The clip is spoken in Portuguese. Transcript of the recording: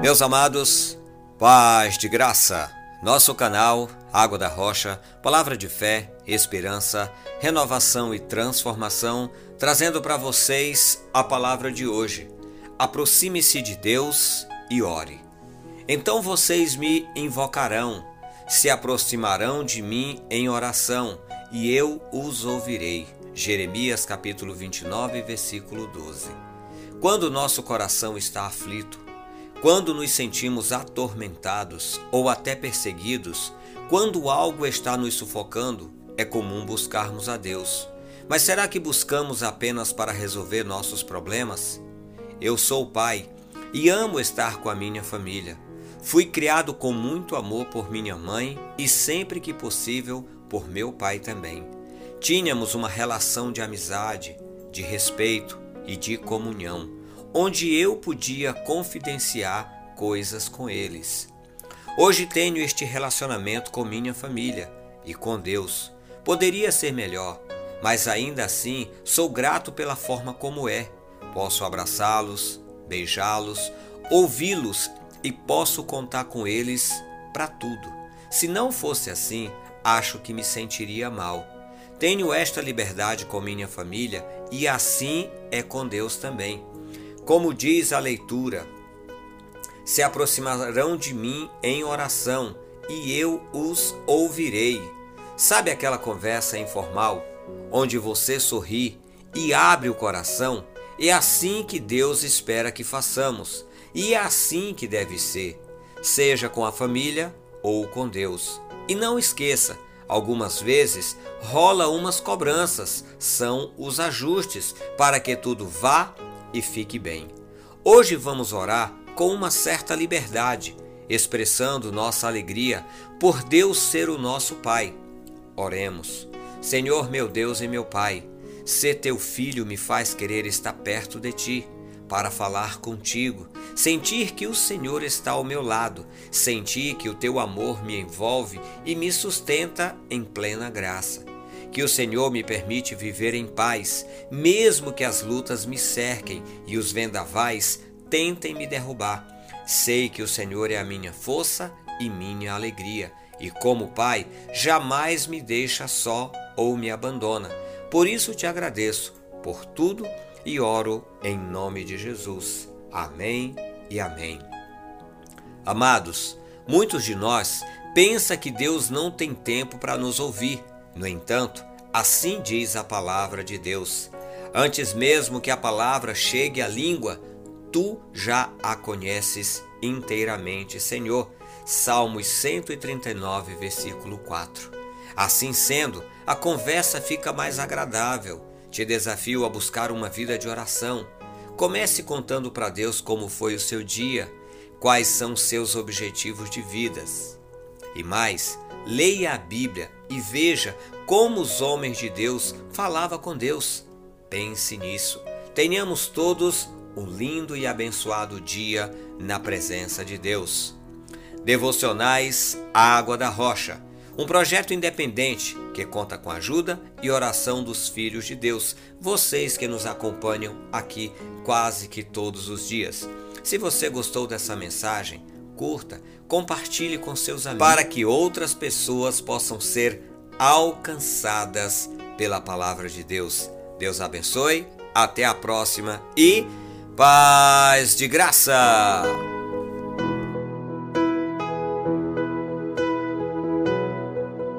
Meus amados, paz de graça. Nosso canal Água da Rocha, palavra de fé, esperança, renovação e transformação, trazendo para vocês a palavra de hoje. Aproxime-se de Deus e ore. Então vocês me invocarão, se aproximarão de mim em oração, e eu os ouvirei. Jeremias capítulo 29, versículo 12. Quando nosso coração está aflito, quando nos sentimos atormentados ou até perseguidos, quando algo está nos sufocando, é comum buscarmos a Deus. Mas será que buscamos apenas para resolver nossos problemas? Eu sou pai e amo estar com a minha família. Fui criado com muito amor por minha mãe e sempre que possível por meu pai também. Tínhamos uma relação de amizade, de respeito e de comunhão onde eu podia confidenciar coisas com eles. Hoje tenho este relacionamento com minha família e com Deus. Poderia ser melhor, mas ainda assim sou grato pela forma como é. Posso abraçá-los, beijá-los, ouvi-los e posso contar com eles para tudo. Se não fosse assim, acho que me sentiria mal. Tenho esta liberdade com minha família e assim é com Deus também. Como diz a leitura, se aproximarão de mim em oração e eu os ouvirei. Sabe aquela conversa informal onde você sorri e abre o coração? É assim que Deus espera que façamos e é assim que deve ser, seja com a família ou com Deus. E não esqueça, algumas vezes rola umas cobranças, são os ajustes para que tudo vá e fique bem. Hoje vamos orar com uma certa liberdade, expressando nossa alegria por Deus ser o nosso Pai. Oremos. Senhor meu Deus e meu Pai, se teu filho me faz querer estar perto de ti, para falar contigo, sentir que o Senhor está ao meu lado, sentir que o teu amor me envolve e me sustenta em plena graça que o Senhor me permite viver em paz, mesmo que as lutas me cerquem e os vendavais tentem me derrubar. Sei que o Senhor é a minha força e minha alegria, e como Pai, jamais me deixa só ou me abandona. Por isso te agradeço por tudo e oro em nome de Jesus. Amém e amém. Amados, muitos de nós pensa que Deus não tem tempo para nos ouvir no entanto, assim diz a palavra de Deus: Antes mesmo que a palavra chegue à língua, tu já a conheces inteiramente, Senhor. Salmos 139, versículo 4. Assim sendo, a conversa fica mais agradável. Te desafio a buscar uma vida de oração. Comece contando para Deus como foi o seu dia, quais são seus objetivos de vidas. E mais, leia a Bíblia e veja como os homens de Deus falavam com Deus. Pense nisso. Tenhamos todos um lindo e abençoado dia na presença de Deus. Devocionais Água da Rocha, um projeto independente que conta com a ajuda e oração dos filhos de Deus, vocês que nos acompanham aqui quase que todos os dias. Se você gostou dessa mensagem, curta, compartilhe com seus amigos para que outras pessoas possam ser alcançadas pela palavra de Deus. Deus abençoe, até a próxima e paz de graça!